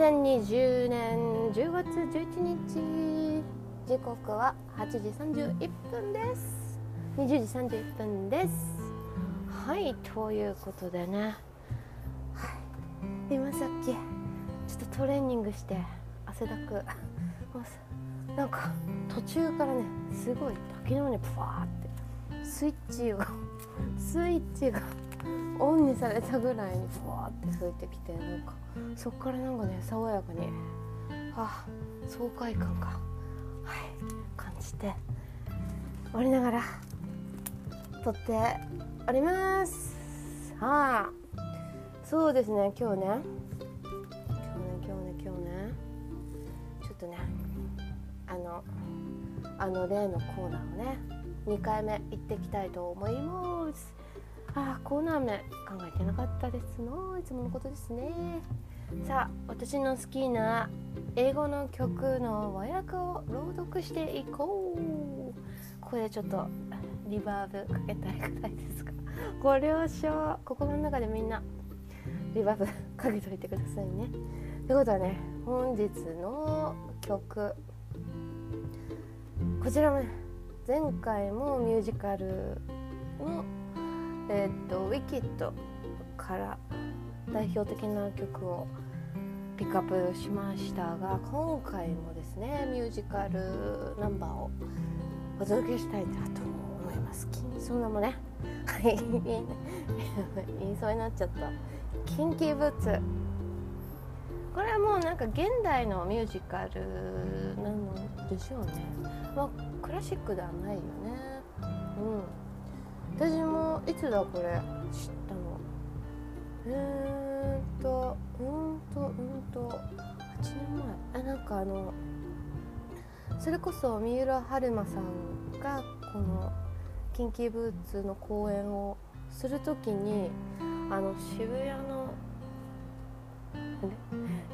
2020年10月11日時刻は8時31分です。20時31分です。はいということでね、はい、今さっきちょっとトレーニングして汗だく。なんか途中からねすごい滝のようにプワーってスイッチがスイッチがオンにされたぐらいにふわって吹いてきてなんかそっからなんかね爽やかにあ爽快感がはい感じておりながら撮っております。はあそうですね今日ね。今日ね今日ね今日ね。ちょっとねあのあの例のコーナーをね2回目行ってきたいと思います。ああコーナー名考えてなかったですの。いつものことですね。さあ私の好きな英語の曲の和訳を朗読していこう。ここでちょっとリバーブかけたいくらいですが。ご了承心の中でみんなリバーブかけといてくださいね。ということはね本日の曲。こちらもね前回もミュージカルのえー、っとウィキッドから代表的な曲をピックアップしましたが今回もですねミュージカルナンバーをお届けしたいなと思います。そんなもね。はい。言いそうになっちゃった。キンキーブーツ。これはもうなんか現代のミュージカルなのでしょうね。まあクラシックではないよね。うん。私もいつだこれ知ったのえー、っとうんとうんと8年前。あなんかあのそれこそ三浦春馬さんがこのキンキーブーツの公演をする時にあの渋谷の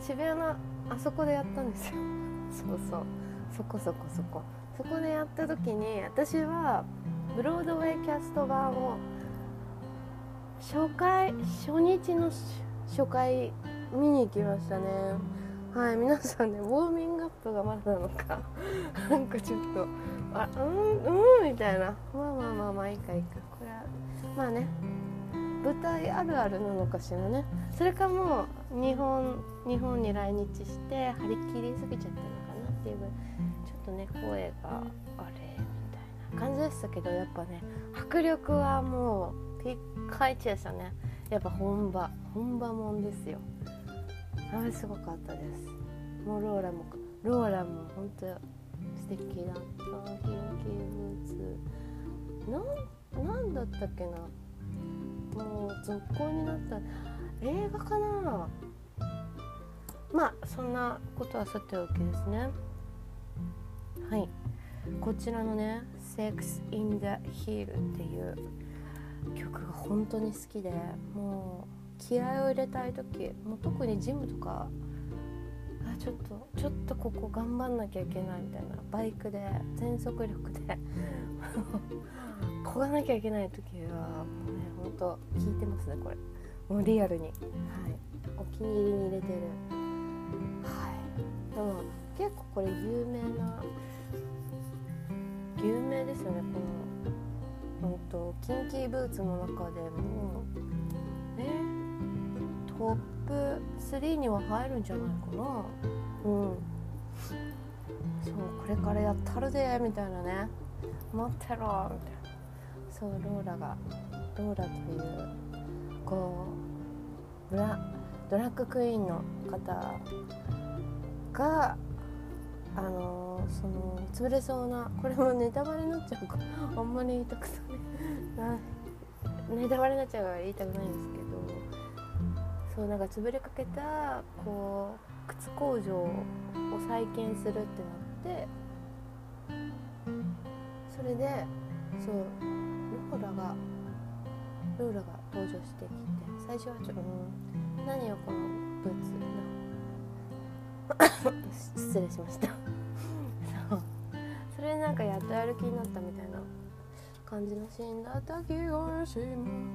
渋谷のあそこでやったんですよ。そうそう。そこそこそこ。そこでやった時に私はブロードウェイキャスト版を初回初日の初回見に行きましたね。はい皆さんねウォーミングアップがまだなのか。なんかちょっとあうんうんみたいな。まあまあまあまあいいかいいか。これはまあね舞台あるあるなのかしらね。それかもう日本日本に来日して張り切りすぎちゃったのかなっていうちょっとね声があ感じでしたけどやっぱね迫力はもうピッカイチでしたね。やっぱ本場本場もんですよ。あれすごかったです。もうローラもローラも本当素敵だった。キンキブーツ。なんなんだったっけな。もう続行になった。映画かな。まあそんなことはさておきですね。はい。こちらのね「Sex in the Hill」っていう曲が本当に好きでもう気合を入れたい時もう特にジムとかあちょっとちょっとここ頑張んなきゃいけないみたいなバイクで全速力で こがなきゃいけない時はもうねほんと聞いてますねこれ。もうリアルに。はい。お気に入りに入れてる。はい。でも結構これ有名な有名ですよねこの、うんと、キンキーブーツの中でも。えトップ3には入るんじゃないかな。うん。そうこれからやったるでみたいなね。待ってろみたいな。そうローラがローラというこうブラドラッグクイーンの方があの、その潰れそうなこれもネタバレになっちゃうか。あんまり言いたくない。ネタバレになっちゃうから言いたくないんですけど。そうなんか潰れかけたこう靴工場を再建するってなってそれでそうローラがローラが登場してきて最初はちょっと「何よこのブーツ」失礼しました。なんかやっとやる気になったみたいな感じのシーンだった気がします。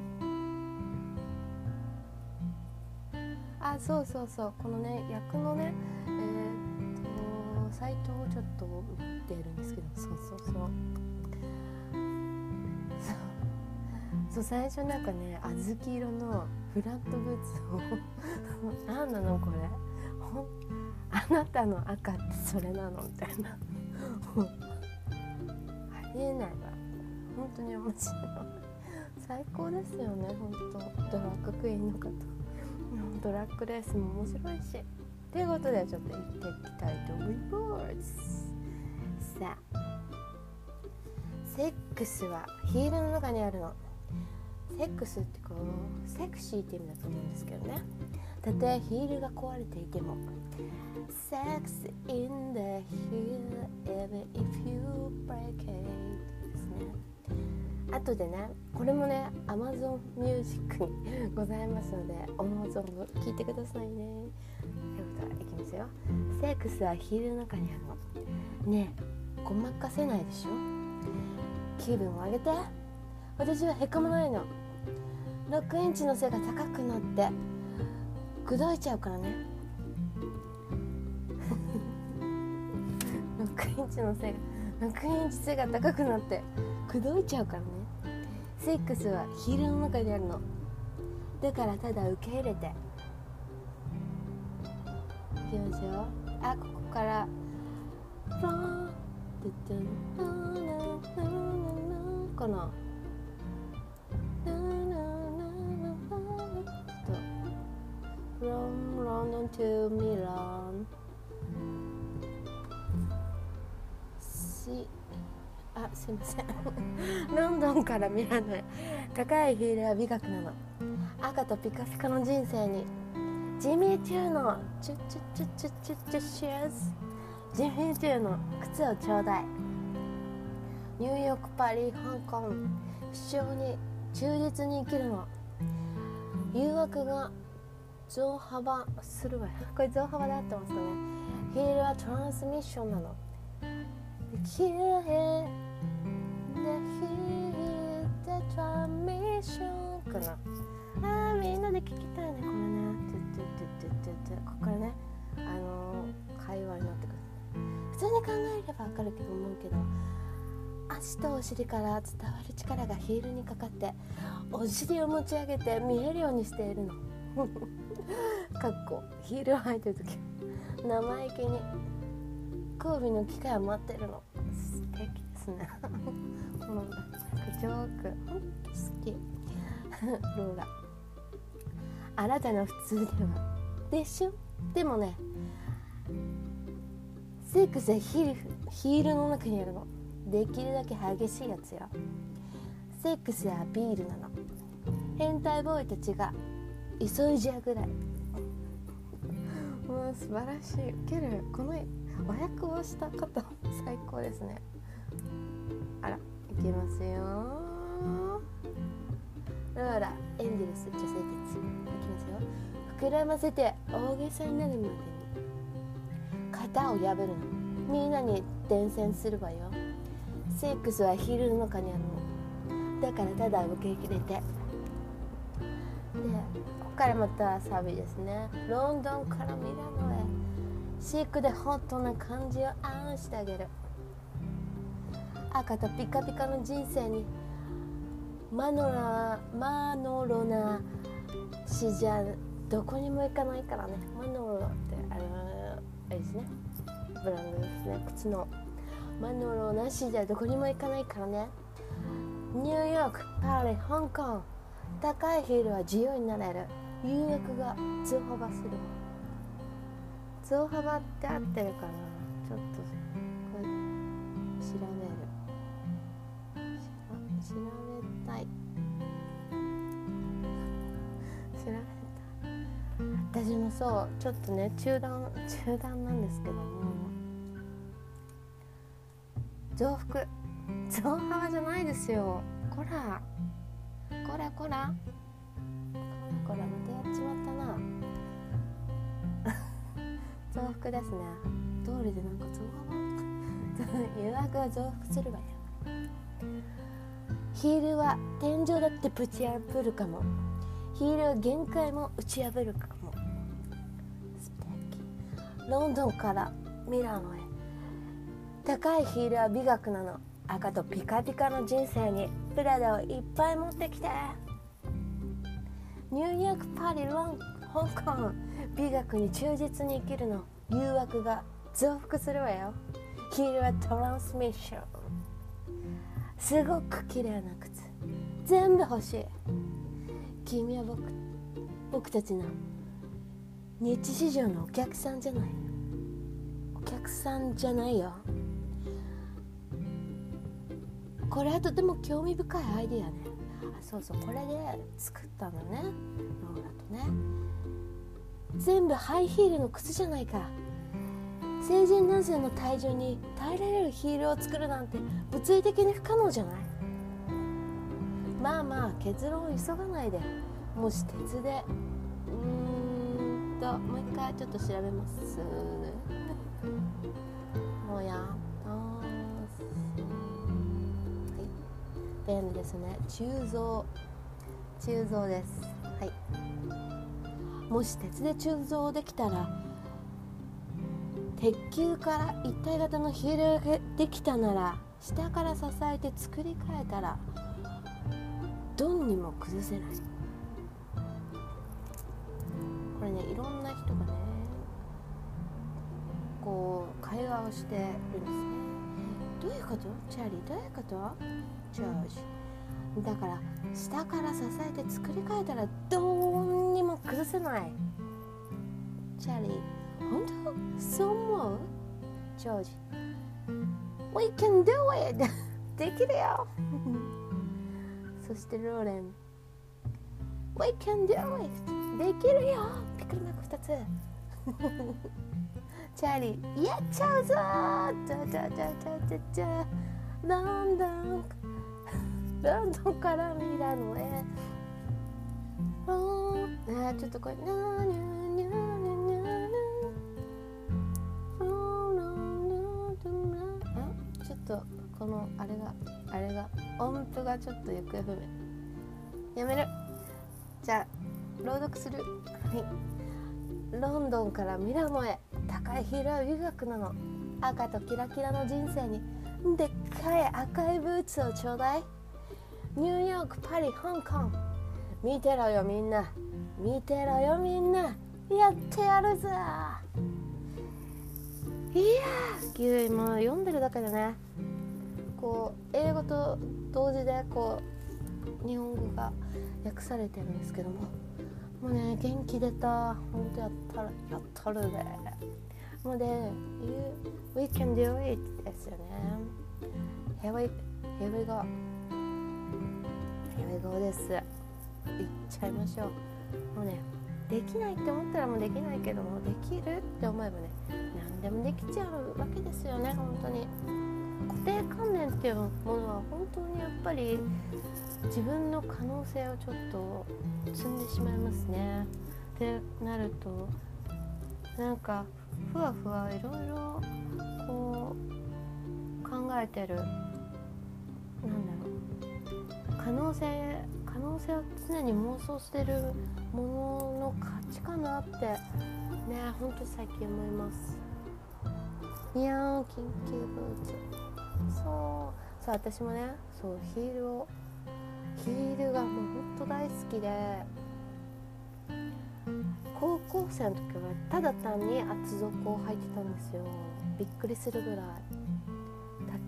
あそうそうそう。このね役のねえー、っとサイトをちょっと見てるんですけど。そうそうそう。そう。最初なんかね小豆色のフラットブーツを。何なのこれ。あなたの赤ってそれなのみたいな。えない。わ本当に面白い。最高ですよね。本当。ドラッグクイーンの方ドラッグレースも面白いし。ということでちょっと行っていきたいと思います。さあセックスはヒールの中にあるの。セックスってこうセクシーって意味だと思うんですけどね。たとえヒールが壊れていても Sex in the heel even if you break it ですね。後でねこれもね Amazon Music にございますので思う存分聞いてくださいね。ということはいきますよ。セックスはヒールの中にあるの。ねえごまかせないでしょ。気分を上げて。私はへこまないの。6インチの背が高くなって。砕いちゃうからね。6インチの背が6インチ背が高くなって砕いちゃうからね。セックスはヒールの中にあるの。だからただ受け入れて。いきますよあここからフランこの from London to Milan. しあすいません。ロンドンからミラノへ。高いヒールは美学なの。赤とピカピカの人生に。ジミー・チューのチュチュチュチュチュチュシューズジミー・チューの靴をちょうだいニューヨークパリ香港主張に忠実に生きるの誘惑が増幅するわよ。これ増幅で合ってますかね。ヒールはトランスミッションなの。キルヘ The heat the transmission かな。あーみんなで聞きたいねこれね。トゥトゥトゥトゥトゥここからねあのー、会話になってくる。普通に考えればわかるけど思うけど足とお尻から伝わる力がヒールにかかってお尻を持ち上げて見えるようにしているの。かっこヒールを履いてる時生意気に交尾の機会を待ってるの。素敵ですね。このジョーク。ほんと好き。ローラ。あなたの普通では。でしょ？でもねセックスはヒールヒールの中にあるの。できるだけ激しいやつよ。セックスはビールなの。変態ボーイたちが急いじゃぐらい。素晴らしい。ウケるこの和訳をした方最高ですね。あらいきますよ。ローラエンジェルス女性たちいきますよ。膨らませて大げさになるまでに型を破るの。みんなに伝染するわよ。セックスはヒールの中にあるの。だからただ受け入れて。でからまたサビですね。ロンドンからミラノへ。シックでホットな感じをあんしてあげる。赤とピカピカの人生にマノラマノロなしじゃどこにも行かないからね。マノロってあのあれですね。ブランドですね。靴のマノロなしじゃどこにも行かないからね。ニューヨークパリ香港高いヒールは自由になれる。誘惑が増幅する。増幅って合ってるかな？ちょっとこれ調べる。調べたい。調べたい。私もそうちょっとね中断中断なんですけども。増幅。増幅じゃないですよ。こらこらこらこらまたやっちまったな。増幅ですね通りでなんか増幅？誘惑が増幅するわよ。ヒールは天井だってぶち破るかも。ヒールは限界も打ち破るかも。ロンドンからミラノへ。高いヒールは美学なの。赤とピカピカの人生に。プラダをいっぱい持ってきて。ニューヨークパリロン香港美学に忠実に生きるの。誘惑が増幅するわよ。ヒールはトランスミッション。すごく綺麗な靴。全部欲しい。君は僕僕たちの。日市場のお客さんじゃない。お客さんじゃないよ。これはとても興味深いアイディアね。そうそうこれで作ったのね。ローラとね。全部ハイヒールの靴じゃないか。成人男性の体重に耐えられるヒールを作るなんて物理的に不可能じゃない。まあまあ結論を急がないで。もし鉄で。うーんともう一回ちょっと調べます。もうやはい便利ですね。鋳造。鋳造です。はい。もし鉄で鋳造できたら鉄球から一体型のヒールができたなら下から支えて作り変えたらどんにも崩せない。これねいろんな人がねこう会話をしてるんです。ねどういうこと？チャーリーどういうこと？ジョージ。だから下から支えて作り変えたらどうにも崩せない。チャーリー本当？そう思う？ジョージ。We can do it! できるよ！そしてローレン。We can do it! できるよ！ピクルマーク2つ。チャーリーやっちゃうぞじゃじゃじゃじゃじゃじゃ。ロンドンロンドンからミラノへロンあちょっとこれニャーニャーニャーニャーニャーロンロンロンロンロンあちょっとこのあれがあれが音符がちょっと行方不明。やめる。じゃあ朗読する。はい。ロンドンからミラノへ。高いヒールは美学なの。赤とキラキラの人生に。でっかい赤いブーツをちょうだい。ニューヨークパリ香港見てろよみんな。見てろよみんな。やってやるぞいやーもう読んでるだけでね。こう英語と同時でこう日本語が訳されてるんですけども。もうね元気出た。本当やったらやったるで。もうで We can do it ですよね。Here we, here we go. Here we go です。いっちゃいましょう。もうねできないって思ったらもうできないけどもできるって思えばね何でもできちゃうわけですよね本当に。固定観念っていうものは本当にやっぱり自分の可能性をちょっと積んでしまいますね。ってなるとなんかふわふわいろいろこう考えてるなんだろう。可能性可能性を常に妄想してるものの価値かなってねほんと最近思います。いやー緊急ブーツ。そう。そう私もねそうヒールをヒールがもうほんと大好きで高校生の時はただ単に厚底を履いてたんですよ。びっくりするぐらい。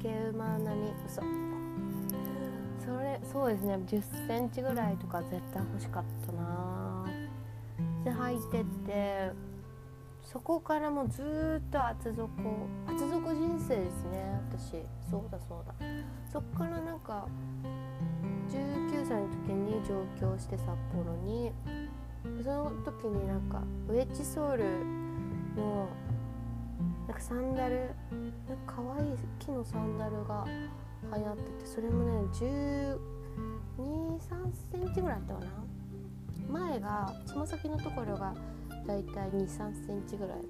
竹馬並み嘘。それそうですね。1 0センチぐらいとか絶対欲しかったな。で履いてってそこからもうずっと厚底厚底人生ですね。私。そうだそうだ。そっからなんか上京して札幌に。その時になんかウェッジソールのなんかサンダルなんか可愛い木のサンダルが流行っててそれもね1 2 3センチぐらいあったかな。前がつま先のところがだいたい2 3センチぐらいで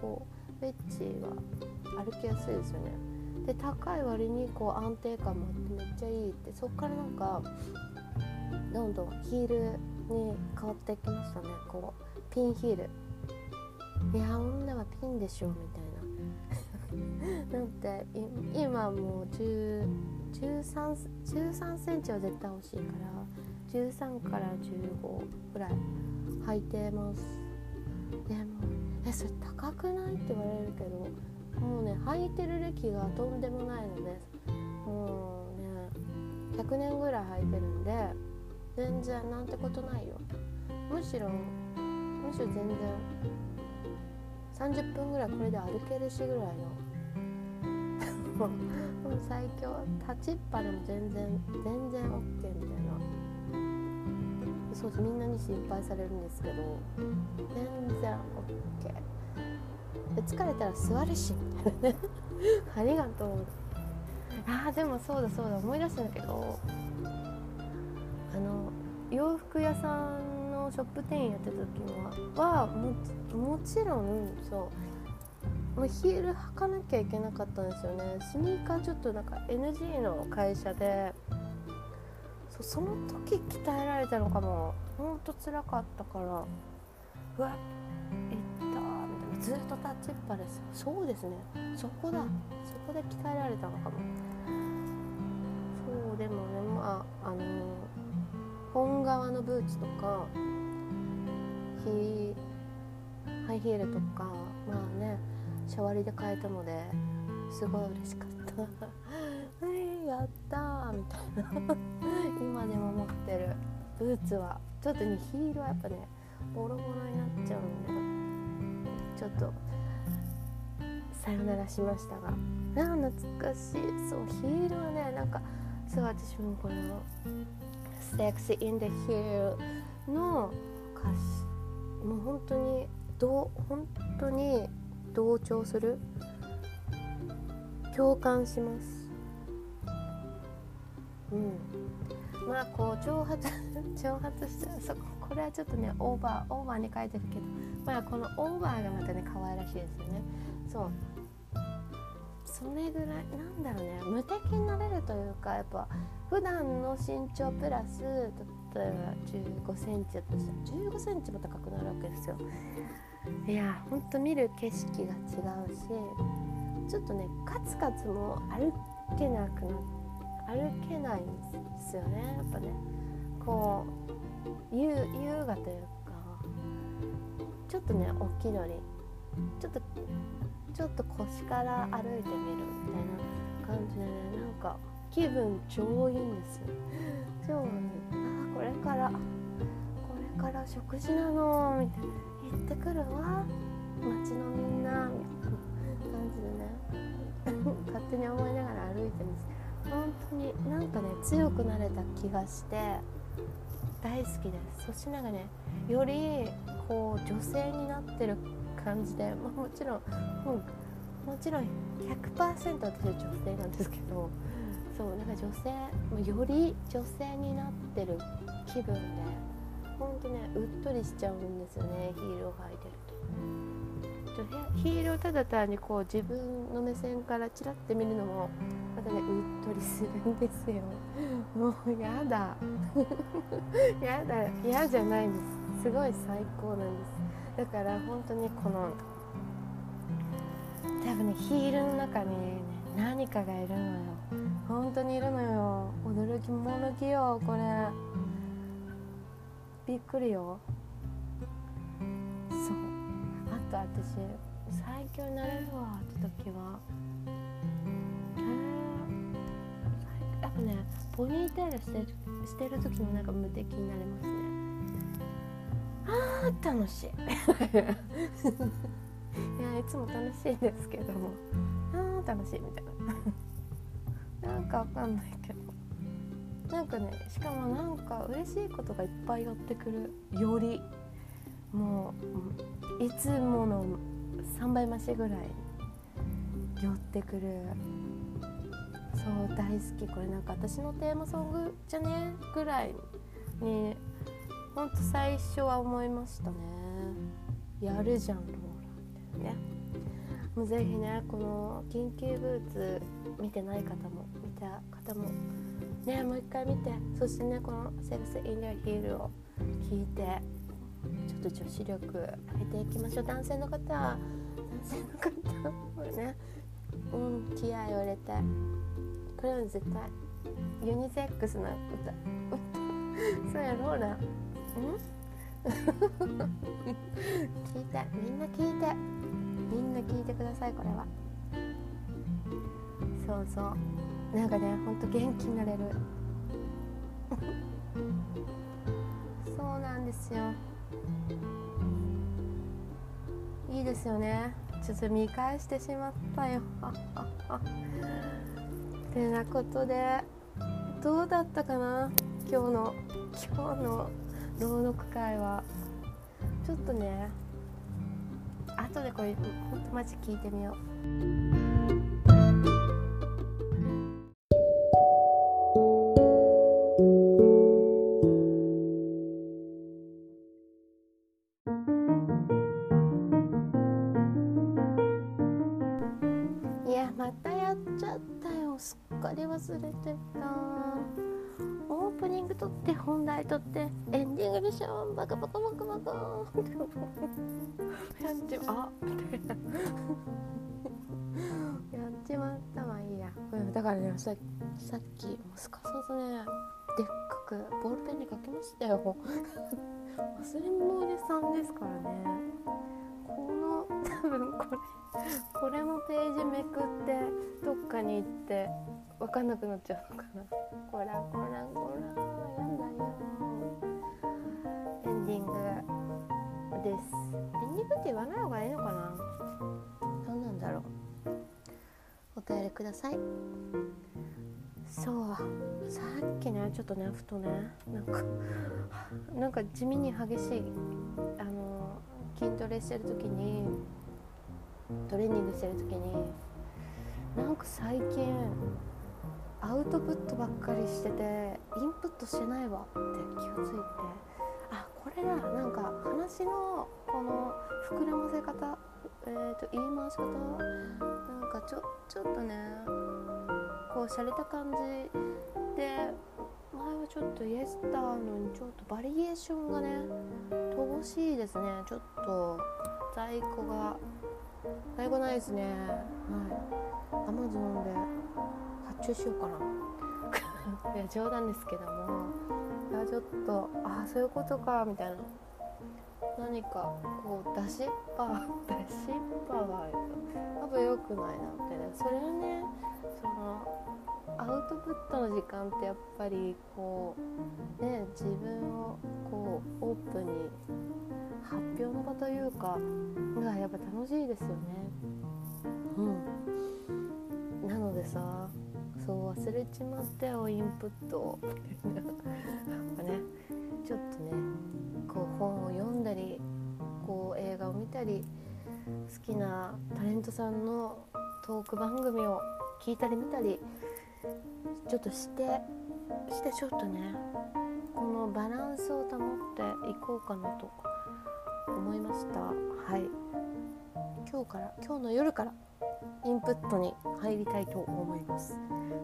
こうウェッジは歩きやすいですよね。で高い割にこう安定感もあってめっちゃいいって。そっからなんかどんどんヒールに変わってきましたね。こうピンヒール。いや女はピンでしょみたいな。だって今もう1 3 13センチは絶対欲しいから13から15ぐらい履いてます。でもえそれ高くないって言われるけどもうね履いてる歴がとんでもないのでもうね100年ぐらい履いてるんで全然なんてことないよ。むしろむしろ全然30分ぐらいこれで歩けるしぐらいの。もう最強。立ちっぱでも全然全然 OK みたいな。そうみんなに心配されるんですけど全然 OK で疲れたら座るしみたいなね。ありがとう。あーでもそうだそうだ。思い出したんだけどあの洋服屋さんのショップ店員やってた時ははももちろんそうもうヒール履かなきゃいけなかったんですよね。スニーカーちょっとなんか NG の会社でそその時鍛えられたのかも。ほんとつらかったからうわ行ったみたいな。ずっと立ちっぱですそうですね。そこだ。そこで鍛えられたのかも。そうでもねまああの本革のブーツとかヒハイヒールとかまあねシャワリで買えたのですごい嬉しかった。は いやったーみたいな。今でも持ってる。ブーツは。ちょっとねヒールはやっぱねボロボロになっちゃうんでちょっとさよならしましたが。あ懐かしい。そうヒールはねなんかそう私もこの「Sexy in the Hill」の歌詞。もう本当にどう本当に同調する？共感します。うん。まあこう挑発 挑発してそここれはちょっとねオーバーオーバーに書いてるけど。まあこのオーバーがまたね可愛らしいですよね。そう。それぐらいなんだろうね無敵になれるというかやっぱ普段の身長プラス例えば1 5センチだとしたら1 5センチも高くなるわけですよいやほんと見る景色が違うしちょっとねカツカツも歩けなくな歩けないんですよね。やっぱねこう優雅というかちょっとね大きいのにちょっとちょっと腰から歩いてみるみたいな感じでねなんか気分超いいんですよ。超いいあこれからこれから食事なのみたいな。行ってくるわ街のみんなみたいな感じでね。勝手に思いながら歩いてるんです。本当になんかね強くなれた気がして大好きです。そしてながらねよりこう女性になってる感じで、まあ、もちろんもうもちろん100%私は女性なんですけどそうなんか女性より女性になってる気分でほんとねうっとりしちゃうんですよねヒールを履いてると。ヒールをただ単にこう自分の目線からチラッて見るのもまたねうっとりするんですよ。もうやだ。やだ嫌じゃないんです。すごい最高なんです。だから本当にこの多分ねヒールの中に、ね、何かがいるのよ。本当にいるのよ。驚きも驚きよこれ。びっくりよ。そう。あと私最強になれるわ。って時はへえやっぱねポニーテールしてるしてる時のなんか無敵になれますね。あー楽しい。いやいつも楽しいですけども。あー楽しいみたいな。なんかわかんないけど。なんかねしかもなんか嬉しいことがいっぱい寄ってくるよりもういつもの3倍増しぐらい寄ってくる。そう大好き。これなんか私のテーマソングじゃね？ぐらいにほんと最初は思いましたね。やるじゃんローラみたいな。ねもうぜひねこの緊急ブーツ見てない方も見た方もねもう一回見て。そしてねこの「セブス・イン・デア・ヒール」を聞いてちょっと女子力上げていきましょう。男性の方は男性の方はねうん気合を入れて。これは絶対ユニセックスな歌。そうやろうなうん聞いてみんな聞いて。みんな聞いてくださいこれは。そうそう。なんかねほんと元気になれる。そうなんですよ。いいですよね。ちょっと見返してしまったよ。てなことでどうだったかな？今日の今日の朗読会はちょっとね後でこれほんとマジ聞いてみよう。いやまたやっちゃったよ。すっかり忘れてた。オープニング撮って本題撮ってエンでしょバカバカバカバカやっちまあやっちまったまあいいや、うん、だからねささっきもうすかさずね。でっかくボールペンで書きましたよ。忘れ物おじさんですからね。この多分これこれもページめくってどっかに行って分かんなくなっちゃうのかな。こらこらこらやんだよです。エンディングって言わない方がいいのかな？どうなんだろう？お便りください。そう。さっきねちょっとねふとねなんかなんか地味に激しいあの筋トレしてる時にトレーニングしてる時になんか最近アウトプットばっかりしててインプットしてないわって気がついてれだなんか話のこの膨らませ方えー、と言い回し方なんかちょちょっとねこう洒落た感じで前はちょっとイエスターのにちょっとバリエーションがね乏しいですね。ちょっと在庫が在庫ないですね。はい。アマゾンで発注しようかな。いや冗談ですけども。ちょっとああそういうことかみたいな。何かこう出しっぱ 出しっぱが多分良くないなみたいな。それはねそのアウトプットの時間ってやっぱりこうね自分をこうオープンに発表の場というかがやっぱ楽しいですよね。うん。なのでさそう忘れちまったよインプットを。やっぱねちょっとねこう本を読んだりこう映画を見たり好きなタレントさんのトーク番組を聞いたり見たりちょっとしてしてちょっとねこのバランスを保っていこうかなと思いました。はい。今日から今日の夜からインプットに入りたいと思います。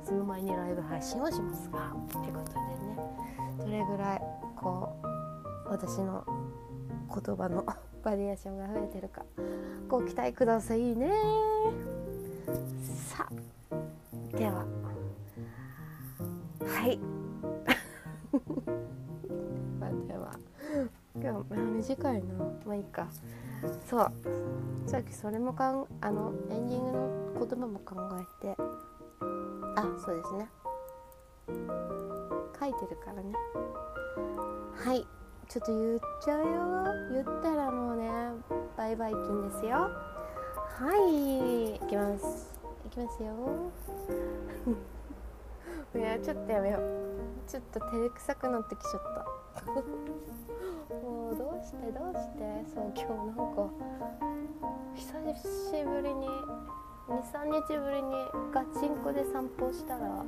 その前にライブ配信をしますがってことでね。どれぐらいこう私の言葉の バリエーションが増えてるか。ご期待くださいね。さあ。では。はい。まあでは。今日短いな。まあいいか。そう。さっきそれもかんあのエンディングの言葉も考えて。あそうですね。書いてるからね。はい。ちょっと言っちゃうよ。言ったらもうねバイバイ金ですよ。はい。行きます。行きますよ。いやちょっとやめよう。ちょっと照れくさくなってきちゃった。してどうしてそう今日なんか久しぶりに23日ぶりにガチンコで散歩したら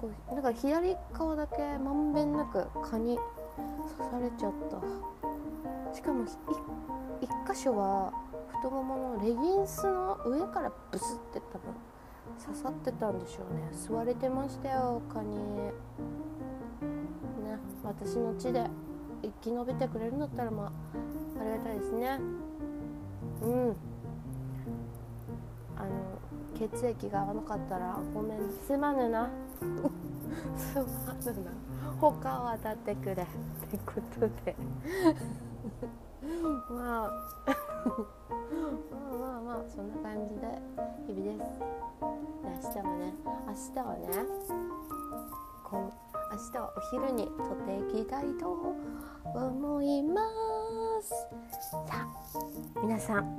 こうなんか左側だけまんべんなく蚊に刺されちゃった。しかも 1, 箇所は太もものレギンスの上からブスって多分刺さってたんでしょうね。吸われてましたよ蚊に。ね私の血で。生き延びてくれるんだったらまあありがたいですね。うん。あの血液が合わなかったらごめんすまぬな。すまぬな。他は当たってくれ。ってことで。まあ。まあまあまあそんな感じで日々です。明日もね明日はねこん明日はお昼に撮っていきたいと思います。さあ皆さん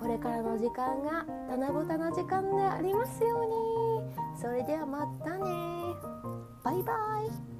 これからの時間が七夕の時間でありますように。それではまたね。バイバイ。